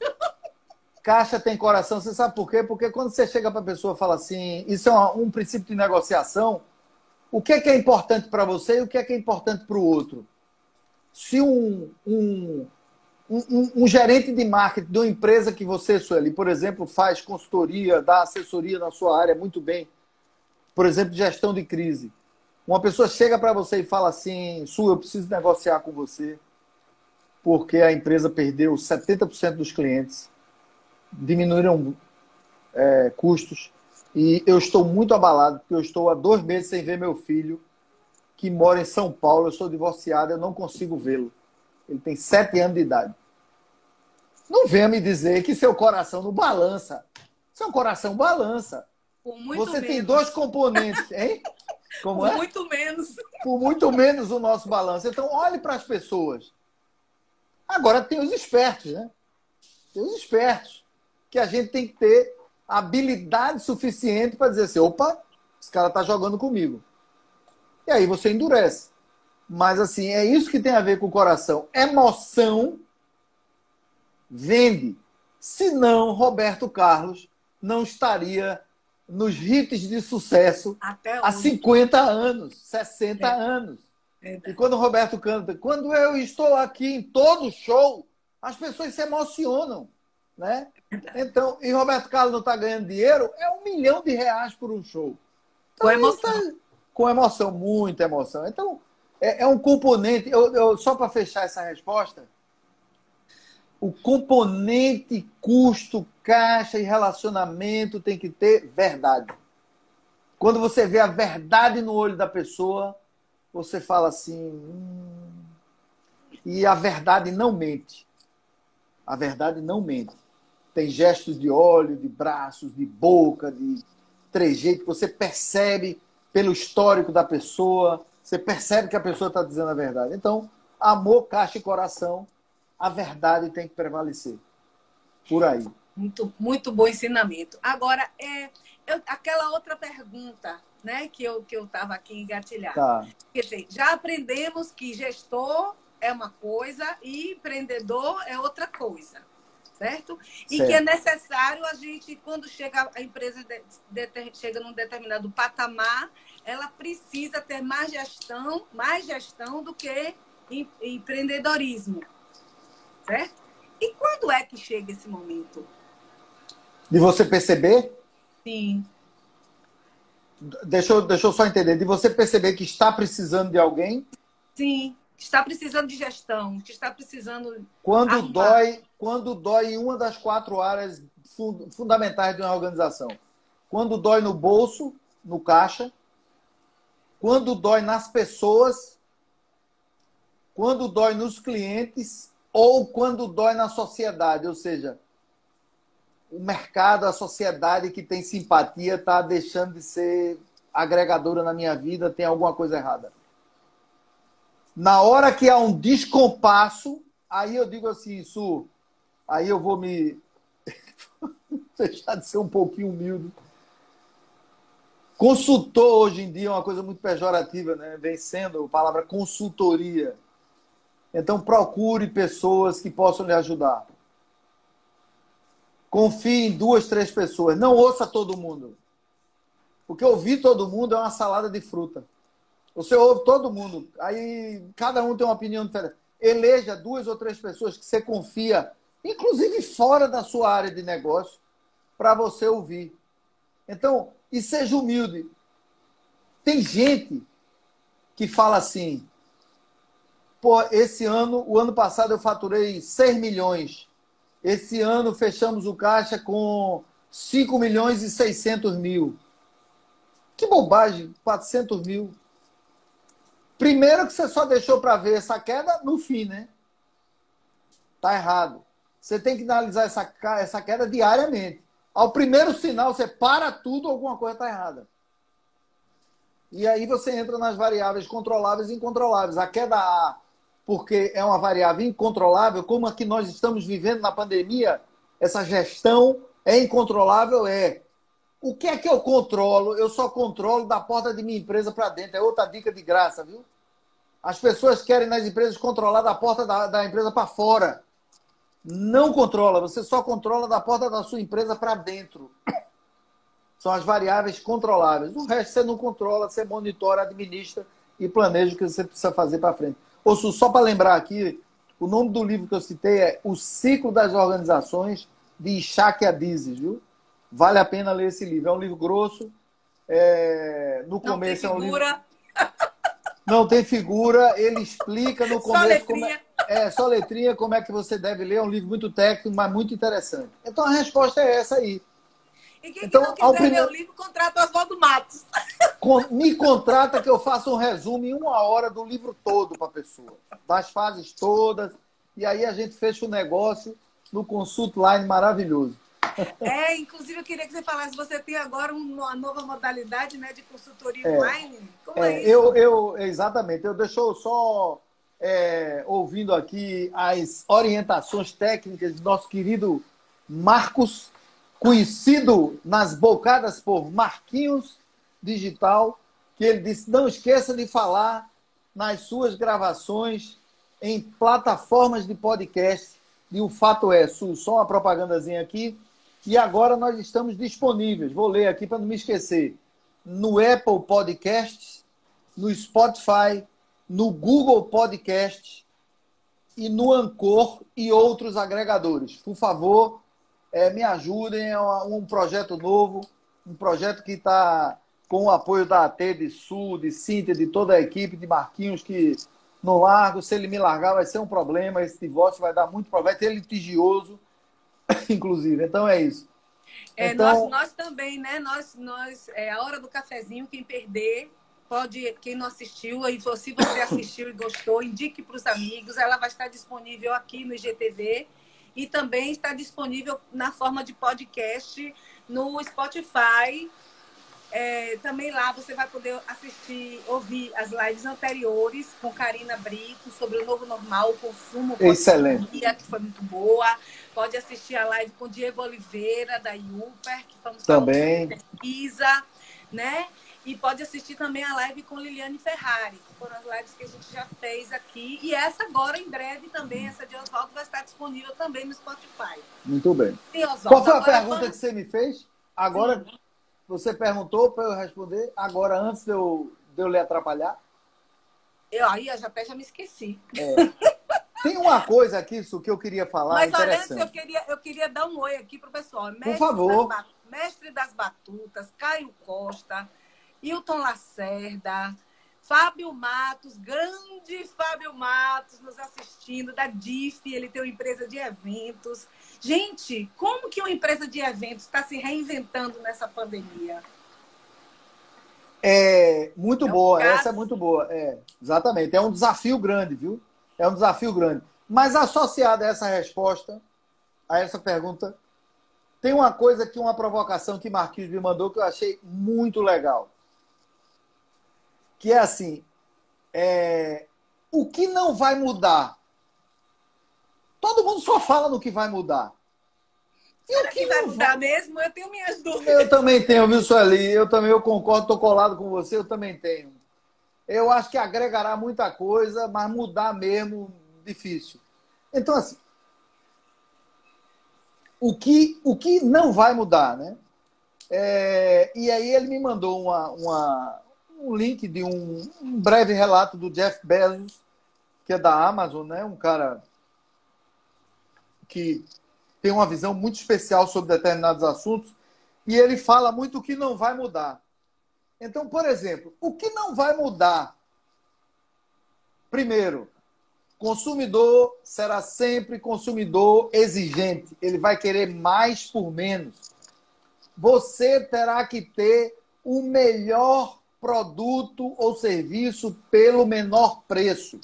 Caixa tem coração. Você sabe por quê? Porque quando você chega para a pessoa e fala assim, isso é um, um princípio de negociação. O que é, que é importante para você e o que é, que é importante para o outro? Se um, um, um, um, gerente de marketing de uma empresa que você, Sueli, por exemplo, faz consultoria, dá assessoria na sua área muito bem, por exemplo, gestão de crise. Uma pessoa chega para você e fala assim: Su, eu preciso negociar com você, porque a empresa perdeu 70% dos clientes, diminuíram é, custos, e eu estou muito abalado, porque eu estou há dois meses sem ver meu filho, que mora em São Paulo, eu sou divorciado, eu não consigo vê-lo. Ele tem sete anos de idade. Não venha me dizer que seu coração não balança. Seu coração balança. Você menos. tem dois componentes, hein? Como Por é? muito menos. Por muito menos o nosso balanço. Então, olhe para as pessoas. Agora tem os espertos, né? Tem os espertos. Que a gente tem que ter habilidade suficiente para dizer assim: opa, esse cara está jogando comigo. E aí você endurece. Mas, assim, é isso que tem a ver com o coração. Emoção vende. Senão, Roberto Carlos não estaria nos hits de sucesso há 50 anos, 60 é. anos. É. E quando o Roberto canta, quando eu estou aqui em todo show, as pessoas se emocionam. Né? Então, e Roberto Carlos não está ganhando dinheiro, é um milhão de reais por um show. Então, com emoção. Tá, com emoção, muita emoção. Então, é, é um componente. Eu, eu só para fechar essa resposta, o componente custo, caixa e relacionamento tem que ter verdade. Quando você vê a verdade no olho da pessoa, você fala assim. Hum... E a verdade não mente. A verdade não mente. Tem gestos de olho, de braços, de boca, de trejeito. Você percebe pelo histórico da pessoa. Você percebe que a pessoa está dizendo a verdade. Então, amor, caixa e coração, a verdade tem que prevalecer. Por aí. Muito, muito bom ensinamento. Agora, é, eu, aquela outra pergunta né, que eu que eu estava aqui engatilhado. Tá. Quer dizer, já aprendemos que gestor é uma coisa e empreendedor é outra coisa, certo? E certo. que é necessário a gente, quando chega a empresa de, de, chega num determinado patamar, ela precisa ter mais gestão, mais gestão do que empreendedorismo, certo? E quando é que chega esse momento? De você perceber? Sim. Deixa eu, deixa eu só entender. De você perceber que está precisando de alguém? Sim. Está precisando de gestão, que está precisando. Quando arrumar. dói, quando dói em uma das quatro áreas fundamentais de uma organização. Quando dói no bolso, no caixa, quando dói nas pessoas, quando dói nos clientes ou quando dói na sociedade, ou seja, o mercado, a sociedade que tem simpatia está deixando de ser agregadora na minha vida, tem alguma coisa errada. Na hora que há um descompasso, aí eu digo assim, isso, aí eu vou me deixar de ser um pouquinho humilde. Consultor hoje em dia é uma coisa muito pejorativa, né? Vem sendo a palavra consultoria. Então procure pessoas que possam lhe ajudar. Confie em duas, três pessoas. Não ouça todo mundo. Porque ouvir todo mundo é uma salada de fruta. Você ouve todo mundo. Aí cada um tem uma opinião diferente. Eleja duas ou três pessoas que você confia, inclusive fora da sua área de negócio, para você ouvir. Então, e seja humilde. Tem gente que fala assim: pô, esse ano, o ano passado eu faturei 6 milhões. Esse ano fechamos o caixa com 5 milhões e 600 mil. Que bobagem, 400 mil. Primeiro que você só deixou para ver essa queda no fim, né? Tá errado. Você tem que analisar essa, essa queda diariamente. Ao primeiro sinal, você para tudo, alguma coisa está errada. E aí você entra nas variáveis controláveis e incontroláveis. A queda A, porque é uma variável incontrolável, como a que nós estamos vivendo na pandemia, essa gestão é incontrolável, é. O que é que eu controlo? Eu só controlo da porta de minha empresa para dentro. É outra dica de graça, viu? As pessoas querem nas empresas controlar da porta da, da empresa para fora. Não controla, você só controla da porta da sua empresa para dentro. São as variáveis controláveis. O resto você não controla, você monitora, administra e planeja o que você precisa fazer para frente. Ouço, só para lembrar aqui, o nome do livro que eu citei é O Ciclo das Organizações, de Ishak Adizes, viu? Vale a pena ler esse livro. É um livro grosso. É... No começo é um livro. Não tem figura, ele explica no começo. Só como é... é, só letrinha, como é que você deve ler. É um livro muito técnico, mas muito interessante. Então a resposta é essa aí. E quem então, que não quiser primeiro... ler o livro, contrata o Oswaldo Matos. Me contrata que eu faça um resumo em uma hora do livro todo para a pessoa. Das fases todas. E aí a gente fecha o negócio no Consult Line maravilhoso. É, inclusive eu queria que você falasse, você tem agora uma nova modalidade né, de consultoria é, online? Como é, é isso? Eu, eu, exatamente, eu deixo só é, ouvindo aqui as orientações técnicas do nosso querido Marcos, conhecido nas bocadas por Marquinhos Digital, que ele disse: não esqueça de falar nas suas gravações em plataformas de podcast. E o fato é, só uma propagandazinha aqui, e agora nós estamos disponíveis, vou ler aqui para não me esquecer, no Apple Podcasts, no Spotify, no Google Podcasts e no Anchor e outros agregadores. Por favor, é, me ajudem, é um projeto novo, um projeto que está com o apoio da AT, de Sul, de Cíntia, de toda a equipe, de Marquinhos, que no largo, se ele me largar, vai ser um problema, esse divórcio vai dar muito problema, vai ter litigioso, inclusive. Então é isso. É, então... nós, nós também, né? Nós, nós, é a hora do cafezinho, quem perder, pode, quem não assistiu, e se você assistiu e gostou, indique para os amigos. Ela vai estar disponível aqui no IGTV e também está disponível na forma de podcast no Spotify é, também lá você vai poder assistir, ouvir as lives anteriores com Karina Brito sobre o novo normal, o consumo Excelente. que foi muito boa. Pode assistir a live com Diego Oliveira, da Iuper, que vamos também. pesquisa, né? E pode assistir também a live com Liliane Ferrari, que foram as lives que a gente já fez aqui. E essa agora, em breve, também, essa de Oswaldo, vai estar disponível também no Spotify. Muito bem. Sim, Qual foi a pergunta que você me fez? Agora, Sim. Você perguntou para eu responder. Agora, antes de eu, de eu lhe atrapalhar. Eu aí eu já até já me esqueci. É. Tem uma coisa aqui, isso que eu queria falar. Mas olha, antes eu queria, eu queria dar um oi aqui para o pessoal. Mestre Por favor. Das, Mestre das Batutas, Caio Costa, Hilton Lacerda, Fábio Matos, grande Fábio Matos, nos assistindo, da DIF, ele tem uma empresa de eventos. Gente, como que uma empresa de eventos está se reinventando nessa pandemia? É muito é um boa, caso... essa é muito boa. É, exatamente, é um desafio grande, viu? É um desafio grande. Mas associado a essa resposta, a essa pergunta, tem uma coisa que, uma provocação que Marquinhos me mandou que eu achei muito legal. que é assim: é, o que não vai mudar? Todo mundo só fala no que vai mudar. E Será o que, que vai mudar vai... mesmo? Eu tenho minhas dúvidas. Eu também tenho, viu, Sueli? Eu também eu concordo, estou colado com você, eu também tenho. Eu acho que agregará muita coisa, mas mudar mesmo, difícil. Então, assim, o que, o que não vai mudar, né? É, e aí ele me mandou uma, uma, um link de um, um, breve relato do Jeff Bezos, que é da Amazon, né? Um cara que tem uma visão muito especial sobre determinados assuntos e ele fala muito o que não vai mudar. Então, por exemplo, o que não vai mudar? Primeiro, consumidor será sempre consumidor exigente. Ele vai querer mais por menos. Você terá que ter o melhor produto ou serviço pelo menor preço.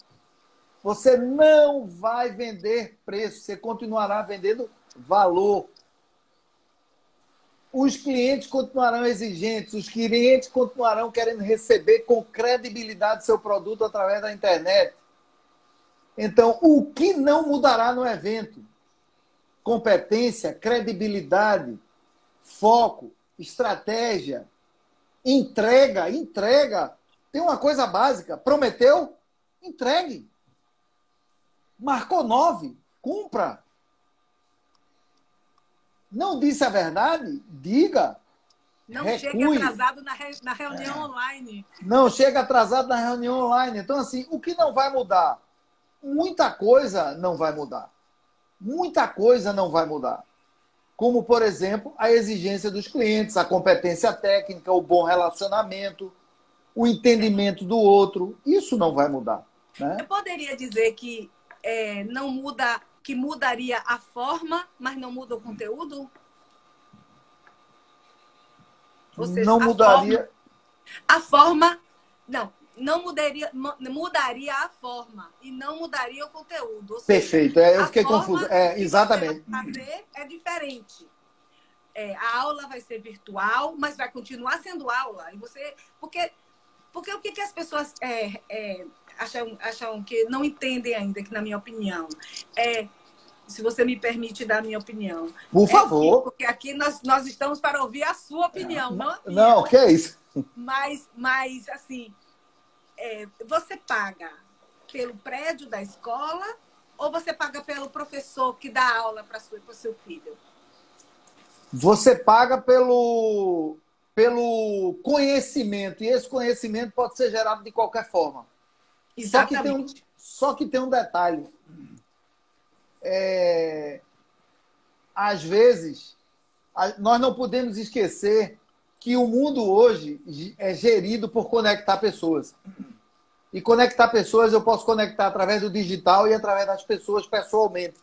Você não vai vender preço, você continuará vendendo valor. Os clientes continuarão exigentes, os clientes continuarão querendo receber com credibilidade seu produto através da internet. Então, o que não mudará no evento? Competência, credibilidade, foco, estratégia, entrega, entrega. Tem uma coisa básica: prometeu, entregue. Marcou nove, cumpra. Não disse a verdade? Diga. Não recue. chega atrasado na, re... na reunião é. online. Não chega atrasado na reunião online. Então, assim, o que não vai mudar? Muita coisa não vai mudar. Muita coisa não vai mudar. Como, por exemplo, a exigência dos clientes, a competência técnica, o bom relacionamento, o entendimento do outro. Isso não vai mudar. Né? Eu poderia dizer que é, não muda que mudaria a forma, mas não muda o conteúdo? Ou seja, não mudaria. A forma, a forma, não, não mudaria, mudaria a forma e não mudaria o conteúdo. Seja, Perfeito, é, eu fiquei confuso. É, exatamente. fazer é diferente. É, a aula vai ser virtual, mas vai continuar sendo aula. E você, porque, porque o que, que as pessoas é, é acham, acham que não entendem ainda, que na minha opinião, é se você me permite dar a minha opinião. Por favor. É que, porque aqui nós, nós estamos para ouvir a sua opinião, é, não a minha. Não, que é isso. Mas, mas assim, é, você paga pelo prédio da escola ou você paga pelo professor que dá aula para o seu filho? Você paga pelo, pelo conhecimento, e esse conhecimento pode ser gerado de qualquer forma. Exatamente. Só que tem um, só que tem um detalhe. É, às vezes, nós não podemos esquecer que o mundo hoje é gerido por conectar pessoas. E conectar pessoas eu posso conectar através do digital e através das pessoas pessoalmente.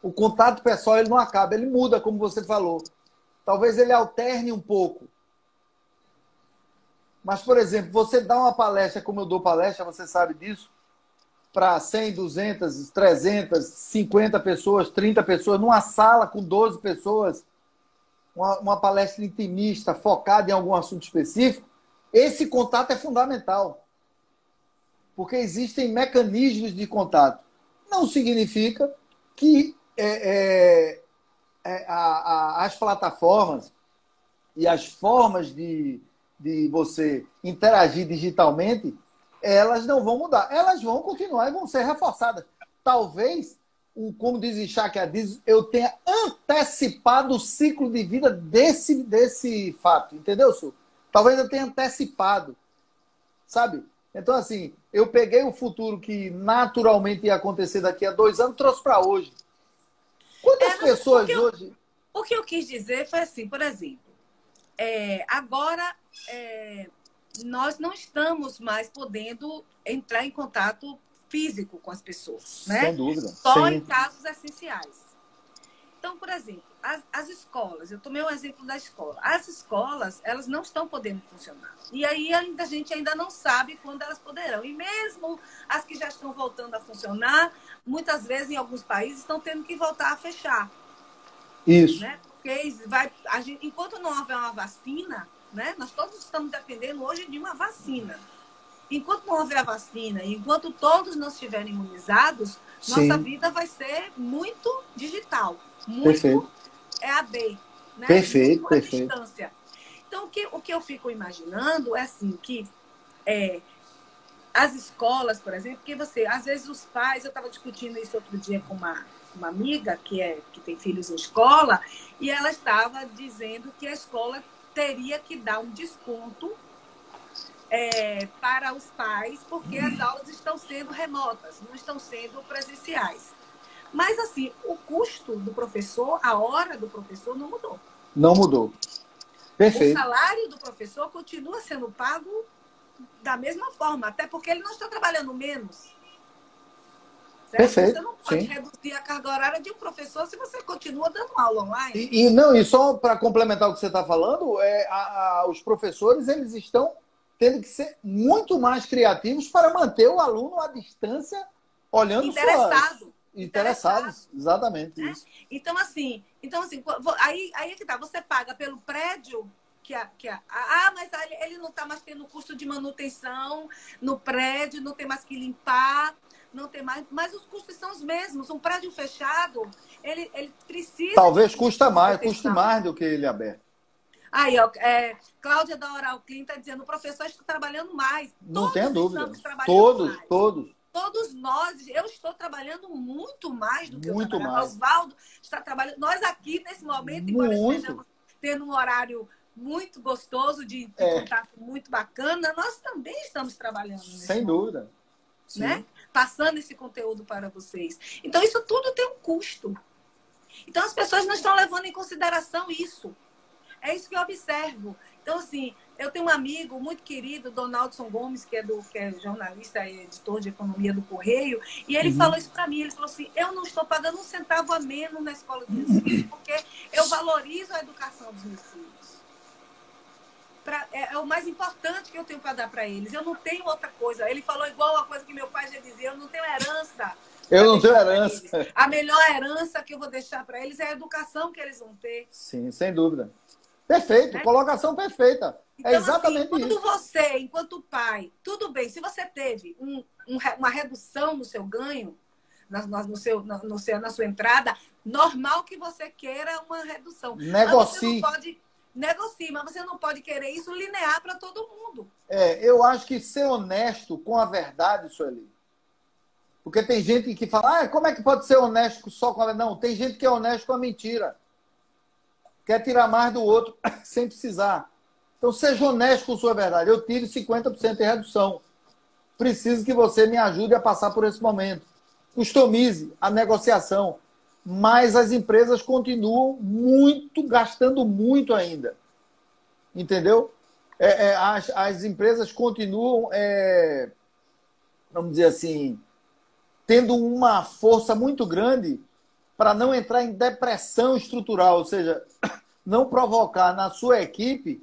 O contato pessoal ele não acaba, ele muda, como você falou. Talvez ele alterne um pouco. Mas, por exemplo, você dá uma palestra, como eu dou palestra, você sabe disso, para 100, 200, 300, 50 pessoas, 30 pessoas, numa sala com 12 pessoas, uma, uma palestra intimista, focada em algum assunto específico, esse contato é fundamental. Porque existem mecanismos de contato. Não significa que é, é, é, a, a, as plataformas e as formas de, de você interagir digitalmente, elas não vão mudar. Elas vão continuar e vão ser reforçadas. Talvez, como diz Isaac diz, eu tenha antecipado o ciclo de vida desse, desse fato. Entendeu, Su? Talvez eu tenha antecipado. Sabe? Então, assim, eu peguei o futuro que naturalmente ia acontecer daqui a dois anos, trouxe para hoje. Quantas é, pessoas o eu, hoje. O que eu quis dizer foi assim, por exemplo, é, agora é, nós não estamos mais podendo entrar em contato físico com as pessoas, né? Sem dúvida. Só Sim. em casos essenciais. Então, por exemplo, as, as escolas, eu tomei o um exemplo da escola. As escolas, elas não estão podendo funcionar. E aí a gente ainda não sabe quando elas poderão. E mesmo as que já estão voltando a funcionar, muitas vezes em alguns países estão tendo que voltar a fechar. Isso. Né? Vai, gente, enquanto não houver uma vacina, né, nós todos estamos dependendo hoje de uma vacina. enquanto não houver a vacina, enquanto todos não estiverem imunizados, Sim. nossa vida vai ser muito digital, muito perfeito. EAD. Né? Perfeito, perfeito. Distância. Então, o que, o que eu fico imaginando é assim, que é, as escolas, por exemplo, porque você, às vezes os pais, eu estava discutindo isso outro dia com uma, uma amiga que, é, que tem filhos em escola, e ela estava dizendo que a escola teria que dar um desconto é, para os pais, porque as aulas estão sendo remotas, não estão sendo presenciais. Mas, assim, o custo do professor, a hora do professor não mudou. Não mudou. Perfeito. O salário do professor continua sendo pago da mesma forma, até porque ele não está trabalhando menos. Certo? Perfeito. Você não pode Sim. reduzir a carga horária de um professor se você continua dando aula online. E, e não, e só para complementar o que você está falando, é, a, a, os professores eles estão tendo que ser muito mais criativos para manter o aluno à distância, olhando Interessado. Suas... Interessados, exatamente é? isso. Então, assim, então, assim aí, aí é que tá, você paga pelo prédio que a, que a, ah, mas ele não está mais tendo custo de manutenção no prédio, não tem mais que limpar, não tem mais, mas os custos são os mesmos. Um prédio fechado, ele, ele precisa. Talvez custa mais, custe mais do que ele aberto. Aí, ó, é, Cláudia da Oral Clean está dizendo, o professor está trabalhando mais. Não tenha dúvida. Todos, mais. todos. Todos nós, eu estou trabalhando muito mais do que muito eu. Oswaldo está trabalhando. Nós aqui, nesse momento, embora estejamos tendo um horário muito gostoso, de, de é. contato muito bacana, nós também estamos trabalhando. Sem dúvida. Né? Passando esse conteúdo para vocês. Então, isso tudo tem um custo. Então, as pessoas não estão levando em consideração isso. É isso que eu observo. Então, assim, eu tenho um amigo muito querido, Donaldson Gomes, que é, do, que é jornalista e editor de economia do Correio, e ele uhum. falou isso para mim. Ele falou assim: eu não estou pagando um centavo a menos na escola dos meus filhos, porque eu valorizo a educação dos meus filhos. Pra, é, é, o mais importante que eu tenho para dar para eles. Eu não tenho outra coisa. Ele falou igual a coisa que meu pai já dizia: eu não tenho herança. Eu não tenho herança. A melhor herança que eu vou deixar para eles é a educação que eles vão ter. Sim, sem dúvida. Perfeito, é? colocação perfeita. É então, é exatamente assim, quando isso. você, enquanto pai, tudo bem, se você teve um, um, uma redução no seu ganho, na, no seu, no seu, na sua entrada, normal que você queira uma redução. Negocie. Mas você não pode negocie, mas você não pode querer isso linear para todo mundo. É, eu acho que ser honesto com a verdade, Sueli. Porque tem gente que fala, ah, como é que pode ser honesto só com a verdade? Não, tem gente que é honesto com a mentira. Quer tirar mais do outro sem precisar. Então, seja honesto com sua verdade. Eu tiro 50% de redução. Preciso que você me ajude a passar por esse momento. Customize a negociação mas as empresas continuam muito, gastando muito ainda. Entendeu? É, é, as, as empresas continuam, é, vamos dizer assim, tendo uma força muito grande para não entrar em depressão estrutural, ou seja, não provocar na sua equipe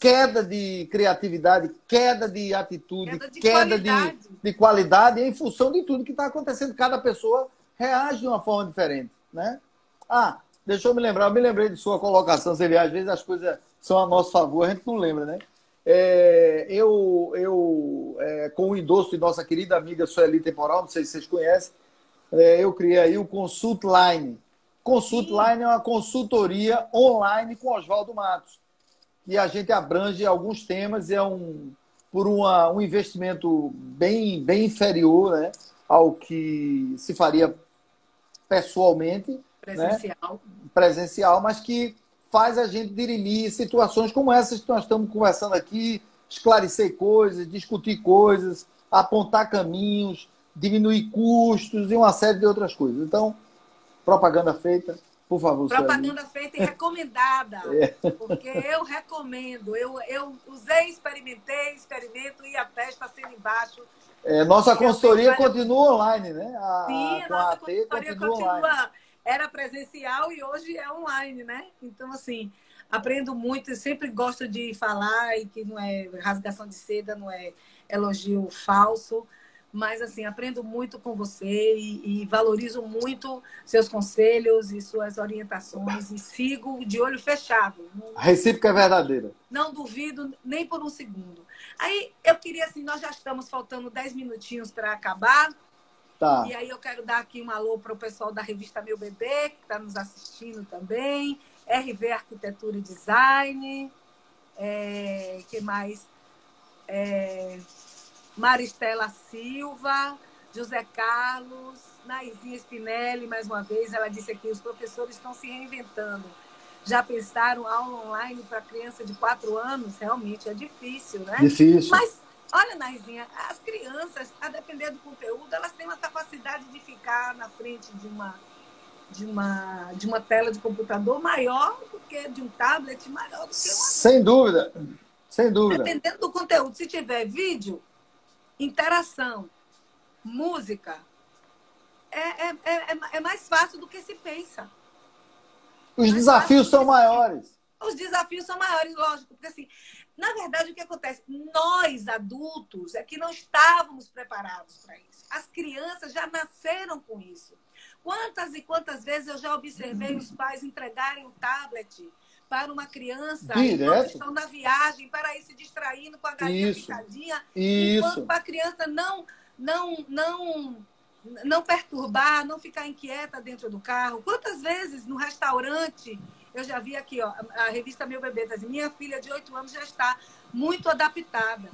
queda de criatividade, queda de atitude, queda de, queda qualidade. De, de qualidade em função de tudo que está acontecendo. Cada pessoa reage de uma forma diferente, né? Ah, deixa eu me lembrar, eu me lembrei de sua colocação, você vê, às vezes as coisas são a nosso favor, a gente não lembra, né? É, eu, eu é, com o endosso de nossa querida amiga Sueli Temporal, não sei se vocês conhecem, é, eu criei aí o Consult Line. Consult Line é uma consultoria online com Oswaldo Matos, que a gente abrange alguns temas e é um por uma, um investimento bem, bem inferior né, ao que se faria pessoalmente, né? presencial. Né? presencial, mas que faz a gente dirimir situações como essas que nós estamos conversando aqui, esclarecer coisas, discutir coisas, apontar caminhos, diminuir custos e uma série de outras coisas. Então, propaganda feita, por favor. Propaganda feita e recomendada. é. Porque eu recomendo. Eu, eu usei, experimentei, experimento e a testa sendo embaixo é, nossa consultoria continua online, né? A, Sim, a nossa consultoria continua, continua era presencial e hoje é online, né? Então, assim, aprendo muito, sempre gosto de falar e que não é rasgação de seda, não é elogio falso, mas assim, aprendo muito com você e, e, valorizo muito seus conselhos e suas orientações e sigo de olho fechado. A recíproca é verdadeira. Não duvido nem por um segundo. Aí eu queria assim, nós já estamos faltando 10 minutinhos para acabar. Tá. E aí eu quero dar aqui um alô para o pessoal da revista Meu Bebê, que está nos assistindo também. RV Arquitetura e Design. É, que mais? É, Maristela Silva, José Carlos, Naizinha Spinelli, mais uma vez, ela disse aqui, os professores estão se reinventando. Já pensaram aula online para criança de 4 anos? Realmente é difícil, né? Difícil. Mas, olha, Naizinha, as crianças, a depender do conteúdo, elas têm uma capacidade de ficar na frente de uma, de uma, de uma tela de computador maior do que de um tablet, maior do que uma... Sem dúvida, sem dúvida. Dependendo do conteúdo. Se tiver vídeo, interação, música, é, é, é, é, mais fácil do que se pensa. Os desafios são maiores. Os desafios são maiores, lógico, porque assim, na verdade, o que acontece? Nós, adultos, é que não estávamos preparados para isso. As crianças já nasceram com isso. Quantas e quantas vezes eu já observei os pais entregarem o tablet para uma criança Direto. estão na viagem, para ir se distraindo com a galinha Isso. picadinha, Isso. enquanto para a criança não, não, não, não perturbar, não ficar inquieta dentro do carro. Quantas vezes no restaurante eu já vi aqui, ó, a revista Meu Bebê, tá minha filha de 8 anos já está muito adaptada.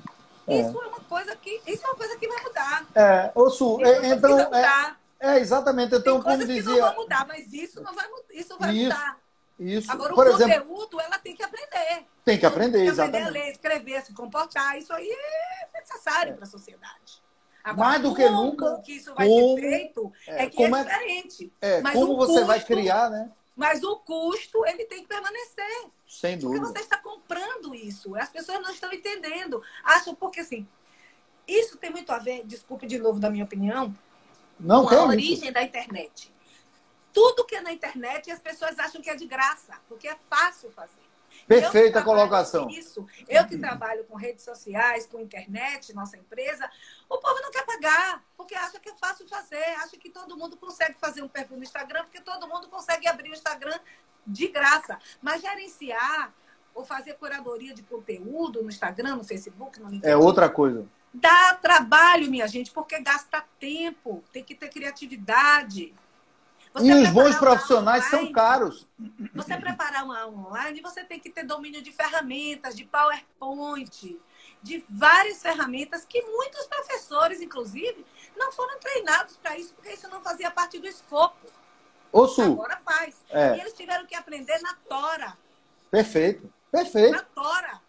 É. Isso é uma coisa que isso é uma coisa que vai mudar. É, ô Su, é, então é, é, exatamente, então Tem como dizia, que não vão mudar, mas isso não vai isso vai isso. mudar. Isso. Agora, Por o exemplo, conteúdo, ela tem que aprender. Tem que aprender, tem que aprender a ler, escrever, se comportar. Isso aí é necessário é. para a sociedade. Agora, Mais do que nunca. que isso vai como, ser feito é, é que é, é diferente. É, Mas como você custo, vai criar, né? Mas o custo, ele tem que permanecer. Sem dúvida. Porque você está comprando isso. As pessoas não estão entendendo. Acham, porque assim, isso tem muito a ver, desculpe de novo da minha opinião, não com a origem da internet tudo que é na internet e as pessoas acham que é de graça, porque é fácil fazer. Perfeita colocação. Isso. Eu que trabalho com redes sociais, com internet, nossa empresa, o povo não quer pagar, porque acha que é fácil fazer, acha que todo mundo consegue fazer um perfil no Instagram, porque todo mundo consegue abrir o Instagram de graça. Mas gerenciar ou fazer curadoria de conteúdo no Instagram, no Facebook, no LinkedIn. É outra coisa. Dá trabalho, minha gente, porque gasta tempo, tem que ter criatividade. Você e os bons profissionais online, são caros. Você preparar uma online, você tem que ter domínio de ferramentas, de PowerPoint, de várias ferramentas que muitos professores, inclusive, não foram treinados para isso, porque isso não fazia parte do escopo. O Sul. Agora faz. É. E eles tiveram que aprender na tora. Perfeito, perfeito. Na tora.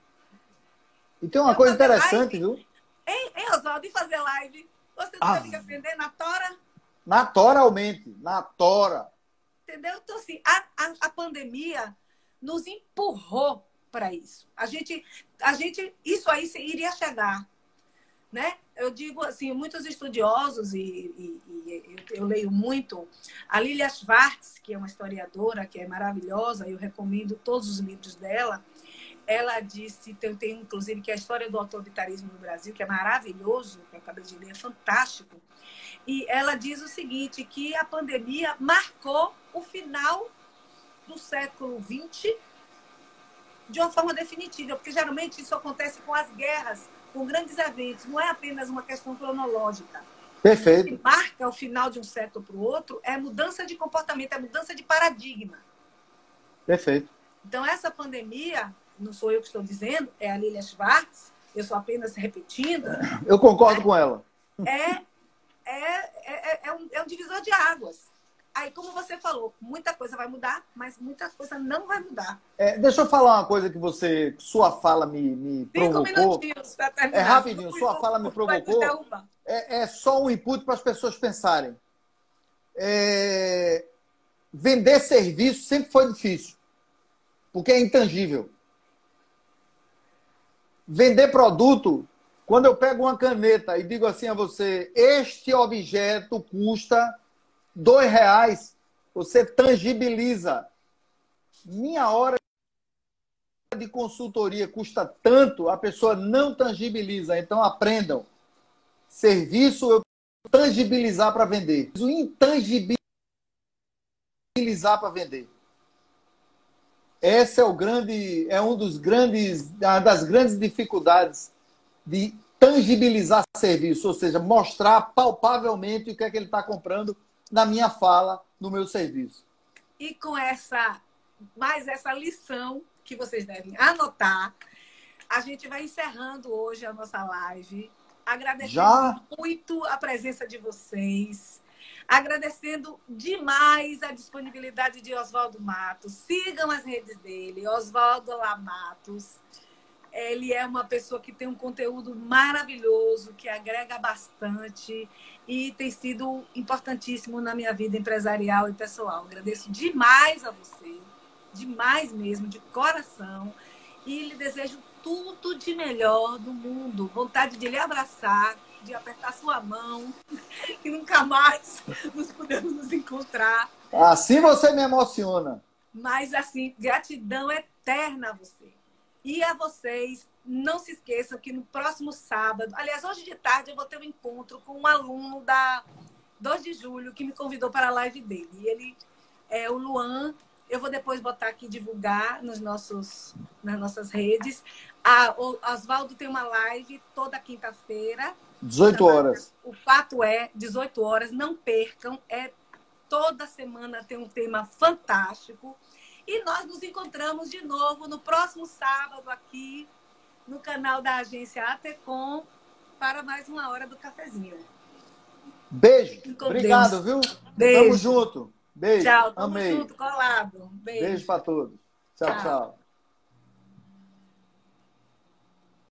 E tem uma coisa interessante, live. viu? Hein, hein Oswaldo? E fazer live? Você não ah. teve que aprender na tora? Naturalmente, na tora. Entendeu? Então, assim, a, a, a pandemia nos empurrou para isso. A gente, a gente, isso aí iria chegar, né? Eu digo assim, muitos estudiosos e, e, e eu, eu, leio muito a Lilia Schwartz, que é uma historiadora que é maravilhosa, eu recomendo todos os livros dela. Ela disse, tem, tem inclusive que é a história do autoritarismo no Brasil, que é maravilhoso, que eu acabei de ler, é fantástico. E ela diz o seguinte, que a pandemia marcou o final do século XX de uma forma definitiva, porque geralmente isso acontece com as guerras, com grandes eventos, não é apenas uma questão cronológica. Perfeito. O que marca o final de um século para o outro é mudança de comportamento, é mudança de paradigma. Perfeito. Então, essa pandemia, não sou eu que estou dizendo, é a Lilia Schwartz, eu estou apenas repetindo. Eu concordo com ela. É é, é, é, é, um, é um divisor de águas. Aí, como você falou, muita coisa vai mudar, mas muita coisa não vai mudar. É, deixa eu falar uma coisa que você, sua fala me, me provocou. Cinco minutinhos para terminar. É rapidinho, sua fala me provocou. É, é só um input para as pessoas pensarem. É, vender serviço sempre foi difícil, porque é intangível. Vender produto quando eu pego uma caneta e digo assim a você, este objeto custa dois reais, você tangibiliza. Minha hora de consultoria custa tanto, a pessoa não tangibiliza. Então aprendam. serviço eu tangibilizar para vender. O intangibilizar para vender. Essa é o grande, é um dos grandes, das grandes dificuldades de tangibilizar serviço, ou seja, mostrar palpavelmente o que é que ele está comprando na minha fala, no meu serviço. E com essa, mais essa lição que vocês devem anotar, a gente vai encerrando hoje a nossa live. Agradecendo Já? muito a presença de vocês. Agradecendo demais a disponibilidade de Oswaldo Matos. Sigam as redes dele, Oswaldo Lamatos. Ele é uma pessoa que tem um conteúdo maravilhoso, que agrega bastante e tem sido importantíssimo na minha vida empresarial e pessoal. Agradeço demais a você, demais mesmo, de coração. E lhe desejo tudo de melhor do mundo. Vontade de lhe abraçar, de apertar sua mão, que nunca mais nos podemos nos encontrar. Assim você me emociona. Mas assim, gratidão eterna a você. E a vocês, não se esqueçam que no próximo sábado, aliás, hoje de tarde, eu vou ter um encontro com um aluno da 2 de julho que me convidou para a live dele. E ele é o Luan. Eu vou depois botar aqui divulgar nos nossos, nas nossas redes. A, o Oswaldo tem uma live toda quinta-feira. 18 horas. O fato é, 18 horas, não percam. É toda semana tem um tema fantástico. E nós nos encontramos de novo no próximo sábado aqui no canal da agência ATECOM para mais uma hora do cafezinho. Beijo. Obrigado, viu? Beijo. Tamo junto. Beijo. Tchau. Tamo Amei. junto, colado. Beijo. Beijo para todos. tchau. tchau. tchau.